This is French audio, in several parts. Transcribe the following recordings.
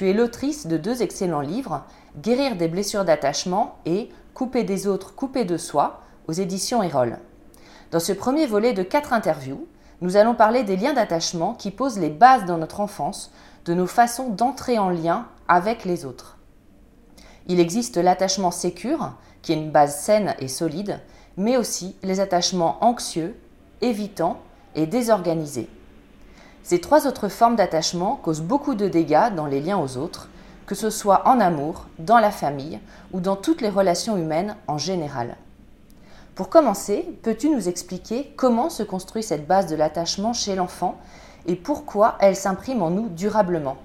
Tu es l'autrice de deux excellents livres, Guérir des blessures d'attachement et Couper des autres, couper de soi, aux éditions Erol. Dans ce premier volet de quatre interviews, nous allons parler des liens d'attachement qui posent les bases dans notre enfance de nos façons d'entrer en lien avec les autres. Il existe l'attachement sécure, qui est une base saine et solide, mais aussi les attachements anxieux, évitants et désorganisés. Ces trois autres formes d'attachement causent beaucoup de dégâts dans les liens aux autres, que ce soit en amour, dans la famille ou dans toutes les relations humaines en général. Pour commencer, peux-tu nous expliquer comment se construit cette base de l'attachement chez l'enfant et pourquoi elle s'imprime en nous durablement?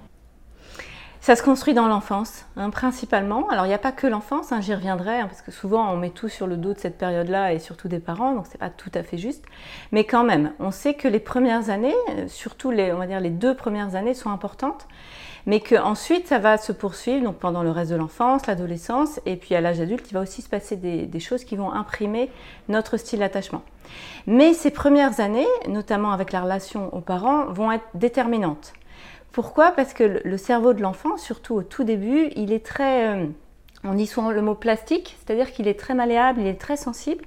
Ça se construit dans l'enfance, hein, principalement. Alors, il n'y a pas que l'enfance, hein, j'y reviendrai, hein, parce que souvent, on met tout sur le dos de cette période-là, et surtout des parents, donc c'est pas tout à fait juste. Mais quand même, on sait que les premières années, euh, surtout les, on va dire les deux premières années, sont importantes, mais qu'ensuite, ça va se poursuivre donc pendant le reste de l'enfance, l'adolescence, et puis à l'âge adulte, il va aussi se passer des, des choses qui vont imprimer notre style d'attachement. Mais ces premières années, notamment avec la relation aux parents, vont être déterminantes. Pourquoi? Parce que le cerveau de l'enfant, surtout au tout début, il est très, euh, on dit souvent le mot plastique, c'est-à-dire qu'il est très malléable, il est très sensible,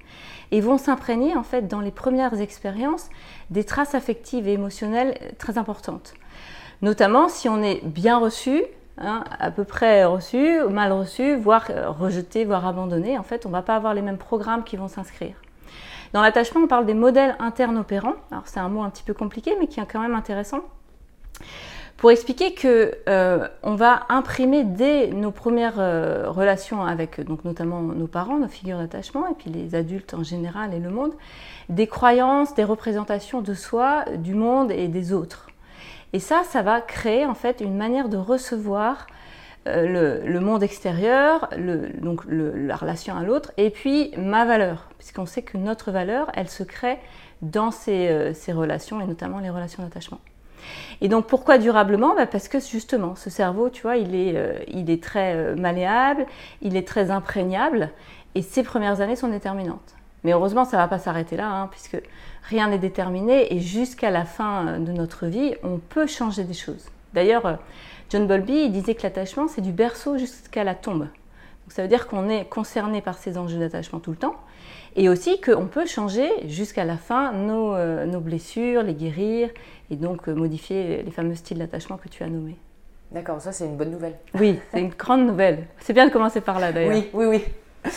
et vont s'imprégner en fait dans les premières expériences des traces affectives et émotionnelles très importantes. Notamment si on est bien reçu, hein, à peu près reçu, mal reçu, voire euh, rejeté, voire abandonné, en fait, on ne va pas avoir les mêmes programmes qui vont s'inscrire. Dans l'attachement, on parle des modèles internes opérants. Alors c'est un mot un petit peu compliqué, mais qui est quand même intéressant pour expliquer que euh, on va imprimer dès nos premières euh, relations avec donc notamment nos parents, nos figures d'attachement et puis les adultes en général et le monde, des croyances, des représentations de soi, du monde et des autres. Et ça, ça va créer en fait une manière de recevoir euh, le, monde extérieur, le, donc la relation à l'autre, et puis ma valeur, puisqu'on sait que notre valeur, elle se crée dans ces, ces relations et notamment les relations d'attachement. Et donc pourquoi durablement? Bah, Parce que justement, ce cerveau, tu vois, il est, euh, il est très euh, malléable, il est très imprégnable, et ces premières années sont déterminantes. Mais heureusement, ça ne va pas s'arrêter là, hein, puisque rien n'est déterminé, et jusqu'à la fin euh, de notre vie, on peut changer des choses. D'ailleurs, John Bowlby disait que l'attachement, c'est du berceau jusqu'à la tombe. Donc ça veut dire qu'on est concerné par ces enjeux d'attachement tout le temps, et aussi qu'on peut changer jusqu'à la fin nos, nos blessures, les guérir, et donc euh, modifier les fameux styles d'attachement que tu as nommés. D'accord, ça c'est une bonne nouvelle. Oui, c'est une grande nouvelle. C'est bien de commencer par là d'ailleurs. Oui, oui, oui.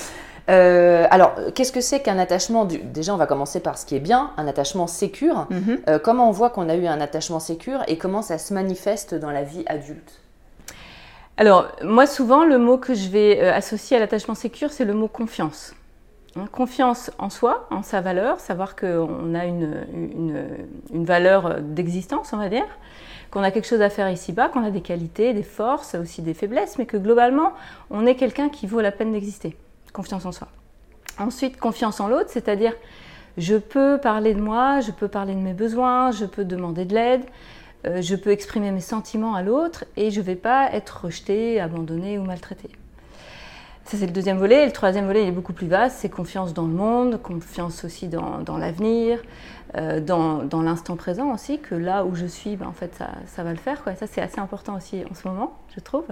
Euh, alors, qu'est-ce que c'est qu'un attachement Déjà, on va commencer par ce qui est bien, un attachement sécure. Mhm. Euh, comment on voit qu'on a eu un attachement sécure et comment ça se manifeste dans la vie adulte? Alors, moi, souvent, le mot que je vais associer à l'attachement sécure, c'est le mot confiance. Hein, confiance en soi, en sa valeur, savoir qu'on a une, valeur d'existence, on va dire, qu'on a quelque chose à faire ici-bas, qu'on a des qualités, des forces, aussi des faiblesses, mais que globalement, on est quelqu'un qui vaut la peine d'exister. Confiance en soi. Ensuite, confiance en l'autre, c'est-à-dire je peux parler de moi, je peux parler de mes besoins, je peux demander de l'aide, euh, je peux exprimer mes sentiments à l'autre et je ne vais pas être rejeté, abandonné ou maltraité. Ça, c'est le deuxième volet. Et le troisième volet, il est beaucoup plus vaste. C'est confiance dans le monde, confiance aussi dans, l'avenir, euh, dans, l'instant présent aussi, que là où je suis, ben, en fait, ça, va le faire. Ça, c'est assez important aussi en ce moment, je trouve.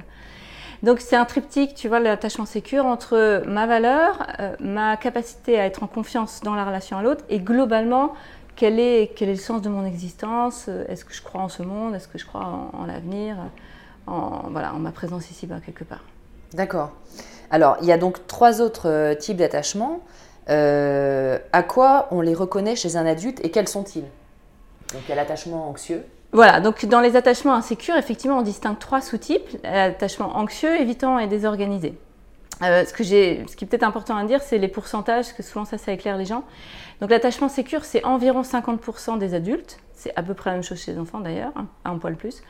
Donc, c'est un triptyque, tu vois, l'attachement sécure entre ma valeur, euh, ma capacité à être en confiance dans la relation à l'autre et globalement, quel est, quel est le sens de mon existence? Est-ce que je crois en ce monde? Est-ce que je crois en, l'avenir? En, voilà, en ma présence ici-bas, quelque part. D'accord. Alors, il y a donc trois autres euh, types d'attachements. Euh, à quoi on les reconnaît chez un adulte et quels sont-ils? Donc, il y a l'attachement anxieux. Voilà, donc dans les attachements insécures, effectivement, on distingue trois sous-types l'attachement anxieux, évitant et désorganisé. Euh, ce, que ce qui est peut-être important à dire, c'est les pourcentages, parce que souvent ça, ça éclaire les gens. Donc l'attachement sécure, c'est environ 50% des adultes. C'est à peu près la même chose chez les enfants d'ailleurs, hein, un poil plus.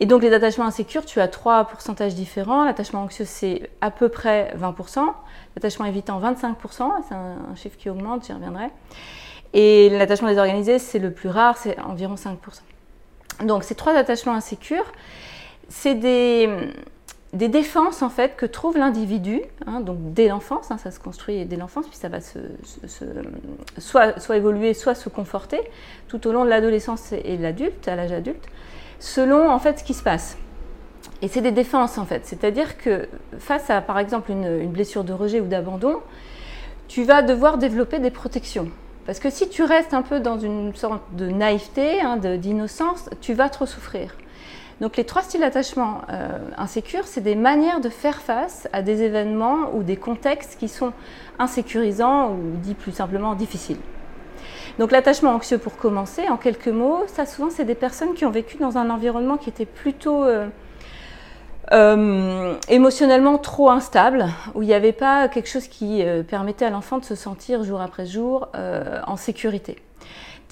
Et donc les attachements insécures, tu as trois pourcentages différents. L'attachement anxieux, c'est à peu près 20%. L'attachement évitant, 25%. C'est un, chiffre qui augmente, j'y reviendrai. Et l'attachement désorganisé, c'est le plus rare, c'est environ 5%. Donc ces trois attachements insécures, c'est des, des défenses en fait que trouve l'individu, hein, donc dès l'enfance, hein, ça se construit dès l'enfance, puis ça va se, soit, évoluer, soit se conforter tout au long de l'adolescence et l'adulte, à l'âge adulte selon en fait ce qui se passe. Et c'est des défenses en fait, c'est-à-dire que face à par exemple une, blessure de rejet ou d'abandon, tu vas devoir développer des protections. Parce que si tu restes un peu dans une sorte de naïveté, hein, d'innocence, tu vas trop souffrir. Donc les trois styles d'attachement euh, insécures, c'est des manières de faire face à des événements ou des contextes qui sont insécurisants ou dit plus simplement difficiles. Donc l'attachement anxieux pour commencer, en quelques mots, ça souvent c'est des personnes qui ont vécu dans un environnement qui était plutôt euh, euh, émotionnellement trop instable, où il n'y avait pas quelque chose qui euh, permettait à l'enfant de se sentir jour après jour en sécurité.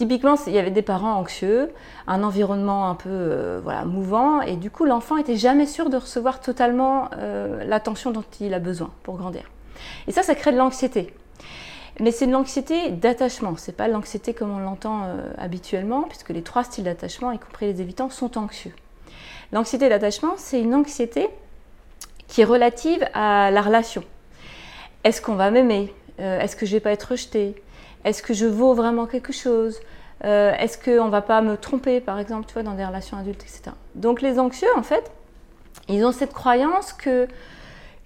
Typiquement, il y avait des parents anxieux, un environnement un peu voilà, mouvant, et du coup l'enfant n'était jamais sûr de recevoir totalement l'attention dont il a besoin pour grandir. Et ça, ça crée de l'anxiété. Mais c'est de l'anxiété d'attachement, c'est pas l'anxiété comme on l'entend euh, habituellement, puisque les trois styles d'attachement, y compris les évitants, sont anxieux. L'anxiété d'attachement, c'est une anxiété qui est relative à la relation. Est-ce qu'on va m'aimer? Euh, Est-ce que je vais pas être rejetée? Est-ce que je vaux vraiment quelque chose? Euh, Est-ce qu'on va pas me tromper, par exemple, tu vois, dans des relations adultes, etc. Donc les anxieux, en fait, ils ont cette croyance que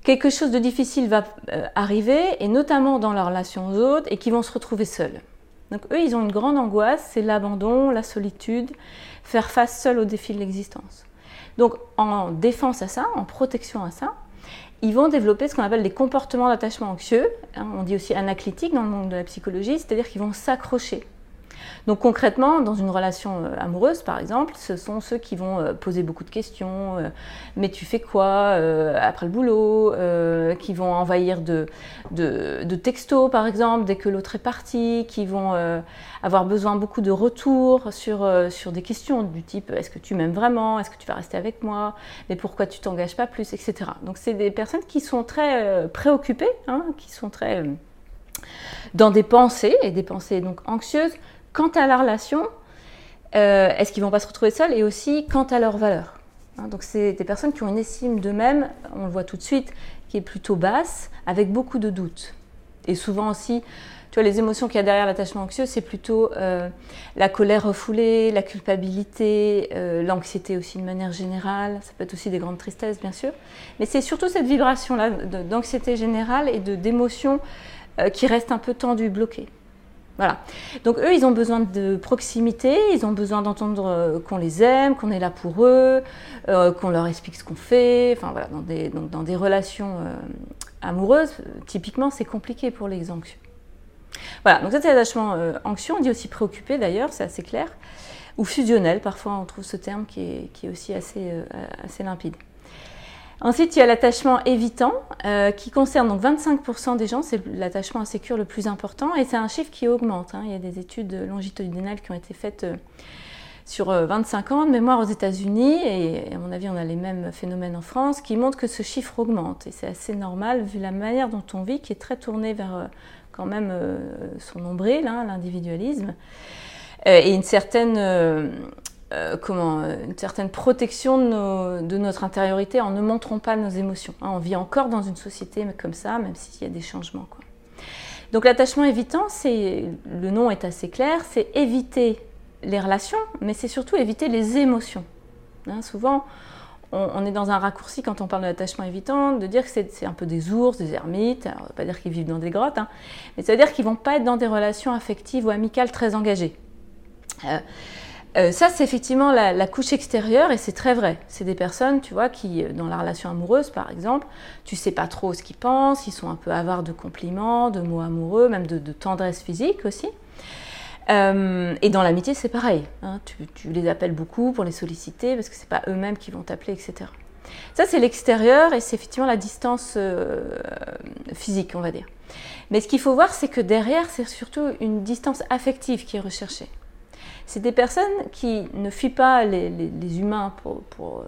quelque chose de difficile va euh, arriver, et notamment dans leur relation aux autres, et qui vont se retrouver seuls. Donc eux, ils ont une grande angoisse, c'est l'abandon, la solitude, faire face seul aux défis de l'existence. Donc en défense à ça, en protection à ça, ils vont développer ce qu'on appelle des comportements d'attachement anxieux, hein, on dit aussi anaclytiques dans le monde de la psychologie, c'est-à-dire qu'ils vont s'accrocher donc concrètement, dans une relation euh, amoureuse, par exemple, ce sont ceux qui vont euh, poser beaucoup de questions. Euh, mais tu fais quoi après le boulot Qui vont envahir de, textos, par exemple, dès que l'autre est parti. Qui vont avoir besoin beaucoup de retours sur, sur des questions du type est-ce que tu m'aimes vraiment? Est-ce que tu vas rester avec moi? Mais pourquoi tu t'engages pas plus? Etc. Donc c'est des personnes qui sont très préoccupées, hein, qui sont très dans des pensées, et des pensées donc anxieuses, quant à la relation, euh, est-ce qu'ils vont pas se retrouver seuls Et aussi quant à leur valeur. Hein, donc c'est des personnes qui ont une estime d'eux-mêmes, on le voit tout de suite, qui est plutôt basse, avec beaucoup de doutes. Et souvent aussi, tu vois, les émotions qu'il y a derrière l'attachement anxieux, c'est plutôt euh, la colère refoulée, la culpabilité, euh, l'anxiété aussi de manière générale. Ça peut être aussi des grandes tristesses, bien sûr. Mais c'est surtout cette vibration-là d'anxiété générale et d'émotions qui restent un peu tendues, bloquées. Voilà. Donc eux, ils ont besoin de proximité, ils ont besoin d'entendre euh, qu'on les aime, qu'on est là pour eux, euh, qu'on leur explique ce qu'on fait. Enfin voilà, dans des, dans des relations euh, amoureuses, typiquement, c'est compliqué pour les anxieux. Voilà, donc ça c'est l'attachement anxieux, on dit aussi préoccupé d'ailleurs, c'est assez clair, ou fusionnel, parfois on trouve ce terme qui est, qui est aussi assez, assez limpide. Ensuite, il y a l'attachement évitant, euh, qui concerne donc 25% des gens. C'est l'attachement insécure le plus important, et c'est un chiffre qui augmente. Hein. Il y a des études longitudinales qui ont été faites euh, sur 25 ans de mémoire aux États-Unis, et à mon avis, on a les mêmes phénomènes en France, qui montrent que ce chiffre augmente. Et c'est assez normal vu la manière dont on vit, qui est très tournée vers quand même son nombril, hein, l'individualisme, et une certaine euh, comment, euh, une certaine protection de, notre intériorité en ne montrant pas nos émotions. Hein. on vit encore dans une société comme ça, même s'il y a des changements. Donc l'attachement évitant, c'est, le nom est assez clair, c'est éviter les relations, mais c'est surtout éviter les émotions. Hein. souvent, on, est dans un raccourci quand on parle de l'attachement évitant, de dire que c'est, un peu des ours, des ermites, on ne pas dire qu'ils vivent dans des grottes, hein, mais ça veut dire qu'ils ne vont pas être dans des relations affectives ou amicales très engagées. Euh, euh, ça, c'est effectivement la, couche extérieure et c'est très vrai. C'est des personnes, tu vois, qui, euh, dans la relation amoureuse, par exemple, tu sais pas trop ce qu'ils pensent, ils sont un peu avares de compliments, de mots amoureux, même de, tendresse physique aussi. Euh, et dans l'amitié, c'est pareil. Hein. tu, les appelles beaucoup pour les solliciter parce que c'est pas eux-mêmes qui vont t'appeler, etc. Ça, c'est l'extérieur et c'est effectivement la distance physique, on va dire. Mais ce qu'il faut voir, c'est que derrière, c'est surtout une distance affective qui est recherchée c'est des personnes qui ne fuient pas les, humains pour, pour,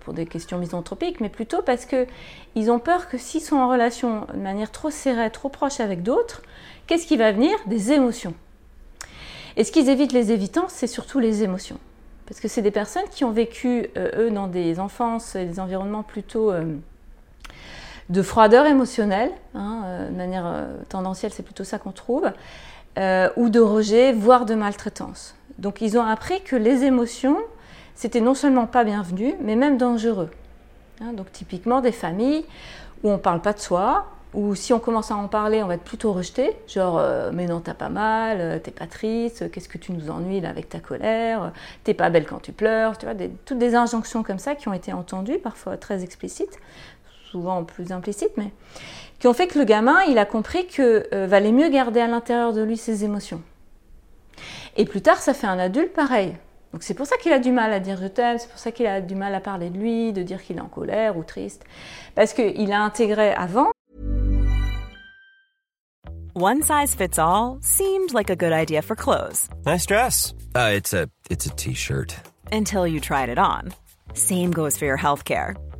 pour, des questions misanthropiques, mais plutôt parce qu'ils ont peur que s'ils sont en relation de manière trop serrée, trop proche avec d'autres, qu'est-ce qui va venir? Des émotions. Et ce qu'ils évitent les évitants, c'est surtout les émotions. Parce que c'est des personnes qui ont vécu, euh, eux, dans des enfances et des environnements plutôt euh, de froideur émotionnelle. Hein, euh, de manière tendancielle, c'est plutôt ça qu'on trouve. Euh, ou de rejet, voire de maltraitance. Donc ils ont appris que les émotions, c'était non seulement pas bienvenu, mais même dangereux. Hein, donc typiquement des familles où on ne parle pas de soi, ou si on commence à en parler, on va être plutôt rejeté, genre euh, mais non t'as pas mal, euh, t'es pas triste, qu'est-ce que tu nous ennuies là avec ta colère, t'es pas belle quand tu pleures, tu vois, toutes des injonctions comme ça qui ont été entendues, parfois très explicites, souvent plus implicites, mais qui ont fait que le gamin, il a compris que euh, valait mieux garder à l'intérieur de lui ses émotions. Et plus tard, ça fait un adulte pareil. Donc c'est pour ça qu'il a du mal à dire je t'aime, c'est pour ça qu'il a du mal à parler de lui, de dire qu'il est en colère ou triste, parce qu'il a intégré avant. One size fits all seemed like a good idea for clothes. Nice dress. Uh, it's a it's a t-shirt. Until you tried it on. Same goes for your healthcare.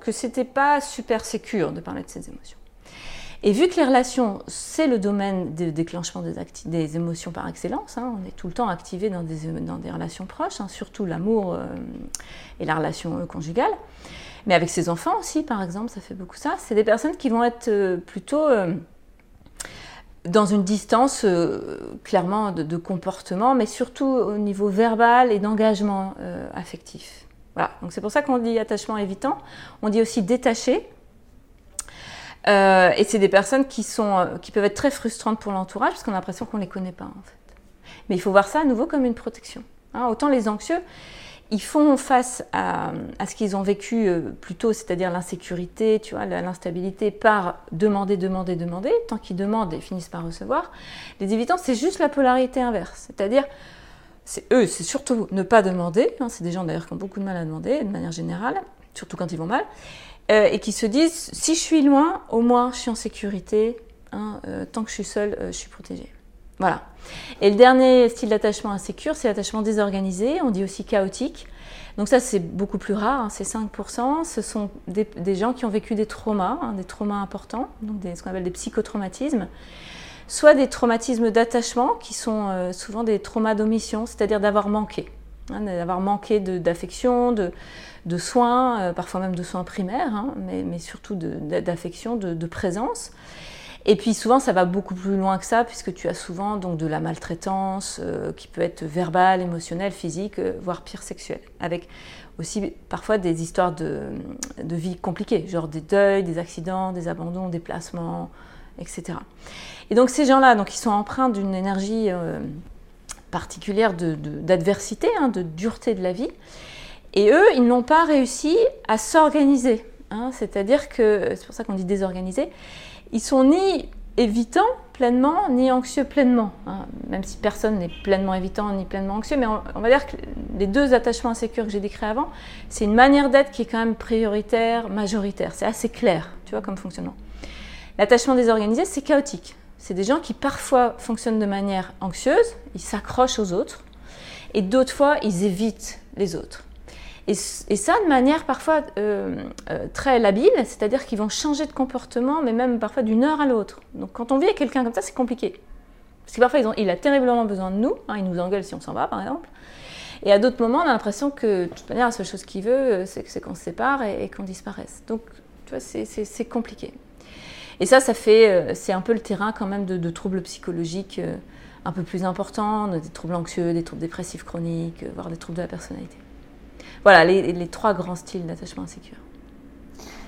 Que c'était pas super sécure de parler de ses émotions. Et vu que les relations, c'est le domaine de déclenchement des, émotions par excellence, hein, on est tout le temps activé dans des, relations proches, hein, surtout l'amour euh, et la relation euh, conjugale, mais avec ses enfants aussi, par exemple, ça fait beaucoup ça. C'est des personnes qui vont être euh, plutôt dans une distance clairement de, comportement, mais surtout au niveau verbal et d'engagement affectif. Donc c'est pour ça qu'on dit attachement évitant. On dit aussi détaché. Euh, et c'est des personnes qui, sont, euh, qui peuvent être très frustrantes pour l'entourage parce qu'on a l'impression qu'on ne les connaît pas. Mais il faut voir ça à nouveau comme une protection. Hein. autant les anxieux, ils font face à, ce qu'ils ont vécu euh, plus tôt, c'est-à-dire l'insécurité, tu vois, l'instabilité, par demander, demander, demander. Tant qu'ils demandent et finissent par recevoir. Les évitants, c'est juste la polarité inverse. C'est-à-dire, c'est eux, c'est surtout ne pas demander. Hein, c'est des gens d'ailleurs qui ont beaucoup de mal à demander, de manière générale, surtout quand ils vont mal, euh, et qui se disent si je suis loin, au moins je suis en sécurité. Hein, euh, tant que je suis seule, euh, je suis protégée. Voilà. Et le dernier style d'attachement insécure, c'est l'attachement désorganisé. On dit aussi chaotique. Donc ça, c'est beaucoup plus rare, hein, c'est 5%. Ce sont des, gens qui ont vécu des traumas, des traumas importants, donc des, ce qu'on appelle des psychotraumatismes soit des traumatismes d'attachement, qui sont euh, souvent des traumas d'omission, c'est-à-dire d'avoir manqué, hein, d'avoir manqué d'affection, de, soins, euh, parfois même de soins primaires, hein, mais, surtout d'affection, de, de, présence. Et puis souvent, ça va beaucoup plus loin que ça, puisque tu as souvent donc de la maltraitance euh, qui peut être verbale, émotionnelle, physique, voire pire sexuelle, avec aussi parfois des histoires de, de, vie compliquées, genre des deuils, des accidents, des abandons, des placements, etc. Et donc ces gens-là, donc ils sont empreints d'une énergie euh, particulière d'adversité, de, hein, de dureté de la vie, et eux, ils n'ont pas réussi à s'organiser. Hein, C'est-à-dire que, c'est pour ça qu'on dit désorganisés, ils sont ni évitants pleinement, ni anxieux pleinement. Hein. même si personne n'est pleinement évitant ni pleinement anxieux, mais on, va dire que les deux attachements insécures que j'ai décrits avant, c'est une manière d'être qui est quand même prioritaire, majoritaire. C'est assez clair, tu vois, comme fonctionnement. L'attachement désorganisé, c'est chaotique. C'est des gens qui parfois fonctionnent de manière anxieuse, ils s'accrochent aux autres, et d'autres fois, ils évitent les autres. Et, ça de manière parfois euh, euh, très labile, c'est-à-dire qu'ils vont changer de comportement, mais même parfois d'une heure à l'autre. Donc quand on vit avec quelqu'un comme ça, c'est compliqué. Parce que parfois, il a terriblement besoin de nous, hein, il nous engueule si on s'en va par exemple. Et à d'autres moments, on a l'impression que de toute manière, la seule chose qu'il veut, euh, c'est qu'on se sépare et, qu'on disparaisse. Donc, tu vois, c'est compliqué. Et ça, ça fait, c'est un peu le terrain quand même de, troubles psychologiques un peu plus importants, des troubles anxieux, des troubles dépressifs chroniques, voire des troubles de la personnalité. Voilà les, trois grands styles d'attachement insécure.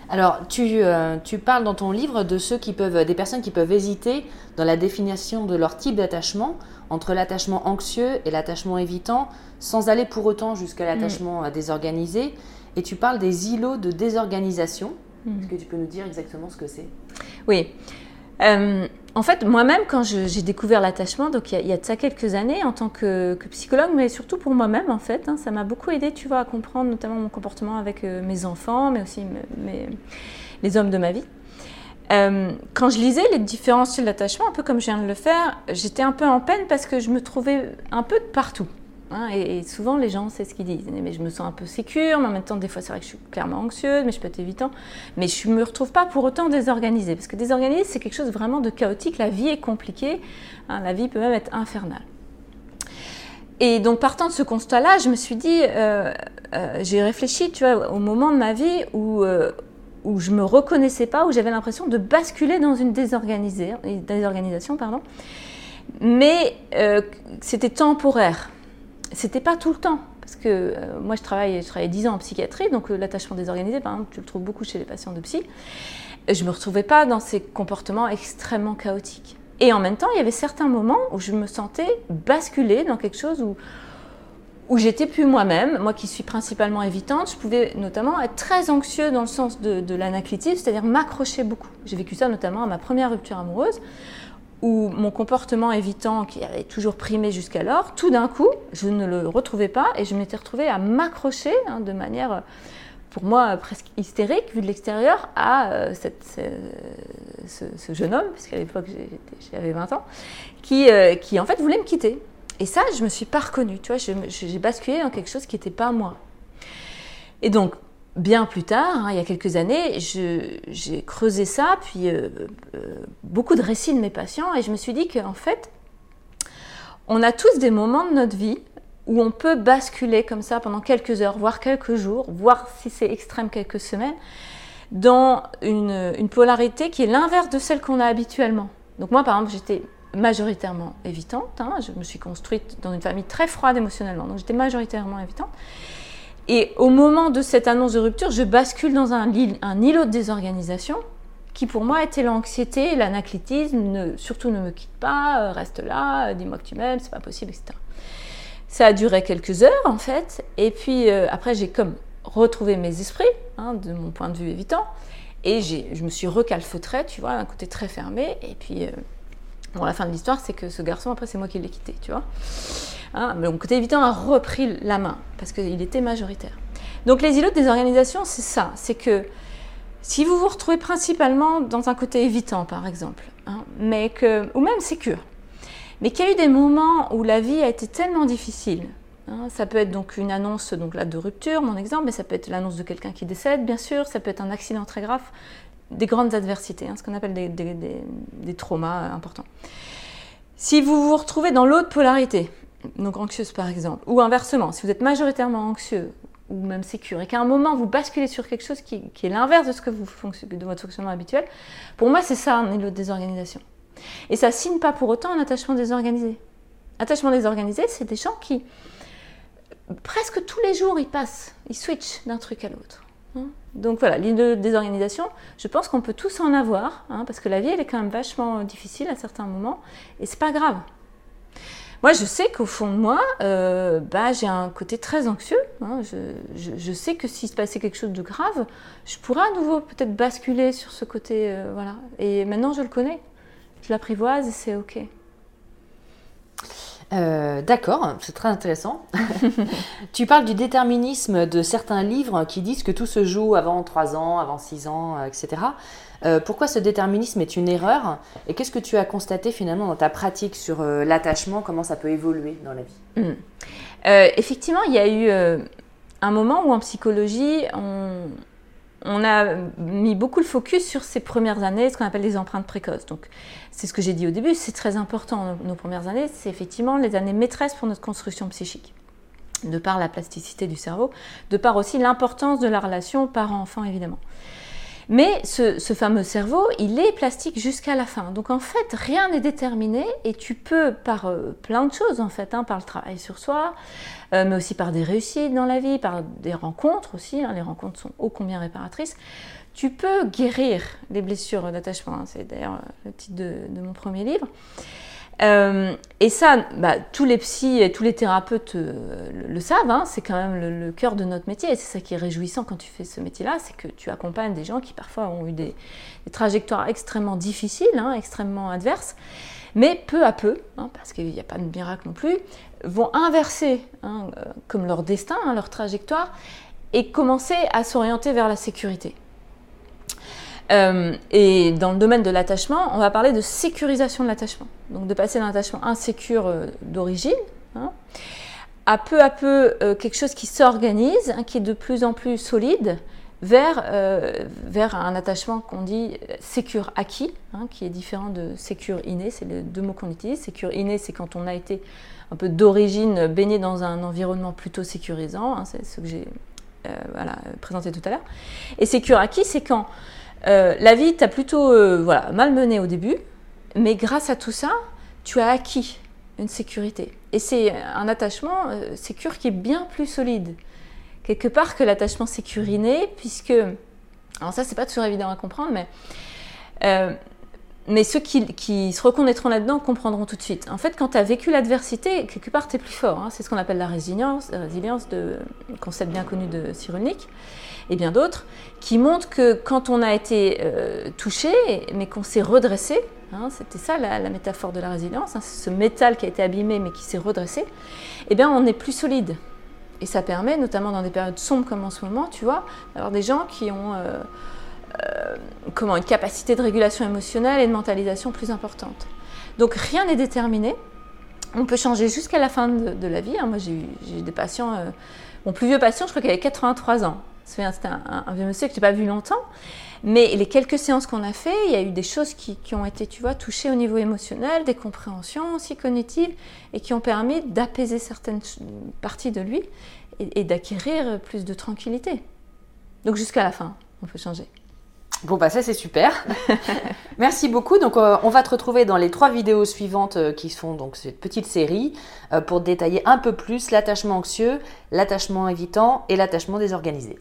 Alors, tu, euh, tu, parles dans ton livre de ceux qui peuvent, des personnes qui peuvent hésiter dans la définition de leur type d'attachement entre l'attachement anxieux et l'attachement évitant, sans aller pour autant jusqu'à l'attachement mm. désorganisé. Et tu parles des îlots de désorganisation. Est-ce que tu peux nous dire exactement ce que c'est? Oui. Euh, en fait, moi-même, quand j'ai découvert l'attachement, donc il y, a, de ça quelques années, en tant que, psychologue, mais surtout pour moi-même, en fait, hein, ça m'a beaucoup aidé, tu vois, à comprendre notamment mon comportement avec euh, mes enfants, mais aussi les hommes de ma vie. Euh, quand je lisais les différents styles d'attachement, un peu comme je viens de le faire, j'étais un peu en peine parce que je me trouvais un peu de partout. Hein, et, souvent, les gens, c'est ce qu'ils disent. Mais je me sens un peu sécure, mais en même temps, des fois, c'est vrai que je suis clairement anxieuse, mais je peux être évitant. Mais je ne me retrouve pas pour autant désorganisée. Parce que désorganisée, c'est quelque chose vraiment de chaotique. La vie est compliquée. Hein, la vie peut même être infernale. Et donc, partant de ce constat-là, je me suis dit, euh, euh, j'ai réfléchi, tu vois, au moment de ma vie où, euh, où je me reconnaissais pas, où j'avais l'impression de basculer dans une désorganisation, pardon. Mais c'était temporaire c'était pas tout le temps. Parce que euh, moi, je travaille, je travaillais 10 ans en psychiatrie, donc euh, l'attachement désorganisé, par exemple, tu le trouves beaucoup chez les patients de psy. Je ne me retrouvais pas dans ces comportements extrêmement chaotiques. Et en même temps, il y avait certains moments où je me sentais basculer dans quelque chose où, où j'étais plus moi-même. Moi qui suis principalement évitante, je pouvais notamment être très anxieux dans le sens de, de l'anaclitisme, c'est-à-dire m'accrocher beaucoup. J'ai vécu ça notamment à ma première rupture amoureuse où mon comportement évitant, qui avait toujours primé jusqu'alors, tout d'un coup, je ne le retrouvais pas et je m'étais retrouvée à m'accrocher hein, de manière, pour moi, presque hystérique, vu de l'extérieur, à euh, ce, jeune homme, puisqu'à l'époque j'avais 20 ans, qui, euh, qui en fait voulait me quitter. Et ça, je ne me suis pas reconnue, tu vois, j'ai basculé dans quelque chose qui n'était pas moi. Et donc, bien plus tard, hein, il y a quelques années, j'ai creusé ça, puis euh, euh, beaucoup de récits de mes patients, et je me suis dit qu'en fait, on a tous des moments de notre vie où on peut basculer comme ça pendant quelques heures, voire quelques jours, voire si c'est extrême quelques semaines, dans une, polarité qui est l'inverse de celle qu'on a habituellement. Donc moi, par exemple, j'étais majoritairement évitante, hein, je me suis construite dans une famille très froide émotionnellement, donc j'étais majoritairement évitante. Et au moment de cette annonce de rupture, je bascule dans un, îlot de désorganisation qui pour moi était l'anxiété, l'anaclitisme, surtout ne me quitte pas, euh, reste là, euh, dis-moi que tu m'aimes, c'est pas possible, etc. Ça a duré quelques heures en fait, et puis euh, après j'ai comme retrouvé mes esprits, hein, de mon point de vue évitant, et je me suis recalfeutrée, tu vois, un côté très fermé, et puis bon, la fin de l'histoire c'est que ce garçon, après c'est moi qui l'ai quitté, tu vois. Hein, mais mon côté évitant a repris la main parce qu'il était majoritaire. Donc les îlots des organisations, c'est ça. C'est que si vous vous retrouvez principalement dans un côté évitant, par exemple, hein, mais que, ou même sécure, mais qu'il y a eu des moments où la vie a été tellement difficile, hein, ça peut être donc une annonce donc là, de rupture, mon exemple, mais ça peut être l'annonce de quelqu'un qui décède, bien sûr, ça peut être un accident très grave, des grandes adversités, hein, ce qu'on appelle des, traumas euh, importants. Si vous vous retrouvez dans l'autre polarité, donc anxieuse par exemple, ou inversement, si vous êtes majoritairement anxieux ou même sécure, et qu'à un moment vous basculez sur quelque chose qui, est l'inverse de, ce que vous de votre fonctionnement habituel, pour moi c'est ça un niveau de désorganisation. Et ça signe pas pour autant un attachement désorganisé. Attachement désorganisé, c'est des gens qui, presque tous les jours, ils passent, ils switchent d'un truc à l'autre. Hein. Donc voilà, l'idée de désorganisation, je pense qu'on peut tous en avoir, hein, parce que la vie, elle est quand même vachement difficile à certains moments, et c'est pas grave. Moi, je sais qu'au fond de moi, euh, bah, j'ai un côté très anxieux. Hein. je, sais que s'il se passait quelque chose de grave, je pourrais à nouveau peut-être basculer sur ce côté. Euh, voilà. Et maintenant, je le connais. Je l'apprivoise et c'est OK. Euh, d'accord, c'est très intéressant. tu parles du déterminisme de certains livres qui disent que tout se joue avant 3 ans, avant 6 ans, etc. Euh, pourquoi ce déterminisme est une erreur Et qu'est-ce que tu as constaté finalement dans ta pratique sur l'attachement? Comment ça peut évoluer dans la vie? Hmm. Effectivement, il y a eu un moment où en psychologie, on, a mis beaucoup le focus sur ces premières années, ce qu'on appelle les empreintes précoces. Donc, c'est ce que j'ai dit au début, c'est très important. Nos, premières années, c'est effectivement les années maîtresses pour notre construction psychique, de par la plasticité du cerveau, de par aussi l'importance de la relation parent-enfant, évidemment. Mais ce, fameux cerveau, il est plastique jusqu'à la fin. Donc en fait, rien n'est déterminé et tu peux, par euh, plein de choses en fait, hein, par le travail sur soi, euh, mais aussi par des réussites dans la vie, par des rencontres aussi, hein, les rencontres sont ô combien réparatrices, tu peux guérir les blessures d'attachement. Hein. C'est d'ailleurs euh, le titre de mon premier livre. Euh, et ça, bah, tous les psys et tous les thérapeutes euh, le, savent, hein, c'est quand même le, cœur de notre métier. Et c'est ça qui est réjouissant quand tu fais ce métier-là, c'est que tu accompagnes des gens qui parfois ont eu des, trajectoires extrêmement difficiles, hein, extrêmement adverses, mais peu à peu, hein, parce qu'il n'y a pas de miracle non plus, vont inverser euh, comme leur destin, leur trajectoire, et commencer à s'orienter vers la sécurité. Euh, et dans le domaine de l'attachement, on va parler de sécurisation de l'attachement. Donc de passer d'un attachement insécure euh, d'origine hein, à peu à peu euh, quelque chose qui s'organise, hein, qui est de plus en plus solide, vers, vers un attachement qu'on dit sécure acquis, hein, qui est différent de sécure inné, c'est les deux mots qu'on utilise. Sécure inné, c'est quand on a été un peu d'origine baigné dans un environnement plutôt sécurisant, c'est ce que j'ai présenté tout à l'heure. Et sécure acquis, c'est quand euh, la vie t'a plutôt euh, voilà, malmené au début, mais grâce à tout ça, tu as acquis une sécurité. Et c'est un attachement euh, qui est bien plus solide, quelque part que l'attachement sécuriné, puisque, alors ça c'est pas toujours évident à comprendre, mais, mais ceux qui, se reconnaîtront là-dedans comprendront tout de suite. En fait, quand tu as vécu l'adversité, quelque part tu es plus fort. Hein. C'est ce qu'on appelle la résilience, la résilience de concept bien connu de Cyrulnik et bien d'autres, qui montrent que quand on a été euh, touché, mais qu'on s'est redressé, hein, c'était ça la, métaphore de la résilience, hein, ce métal qui a été abîmé mais qui s'est redressé, eh bien on est plus solide. Et ça permet, notamment dans des périodes sombres comme en ce moment, tu vois, d'avoir des gens qui ont euh, euh, comment, une capacité de régulation émotionnelle et de mentalisation plus importante. Donc rien n'est déterminé. On peut changer jusqu'à la fin de, la vie. Hein. Moi, j'ai des patients, mon plus vieux patient, je crois qu'il avait 83 ans. C'était un, vieux monsieur que je n'ai pas vu longtemps. Mais les quelques séances qu'on a fait, il y a eu des choses qui, ont été, tu vois, touchées au niveau émotionnel, des compréhensions aussi cognitives, et qui ont permis d'apaiser certaines parties de lui et, d'acquérir plus de tranquillité. Donc jusqu'à la fin, on peut changer. Bon bah ça c'est super. Merci beaucoup. Donc euh, on va te retrouver dans les trois vidéos suivantes euh, qui sont donc cette petite série euh, pour détailler un peu plus l'attachement anxieux, l'attachement évitant et l'attachement désorganisé.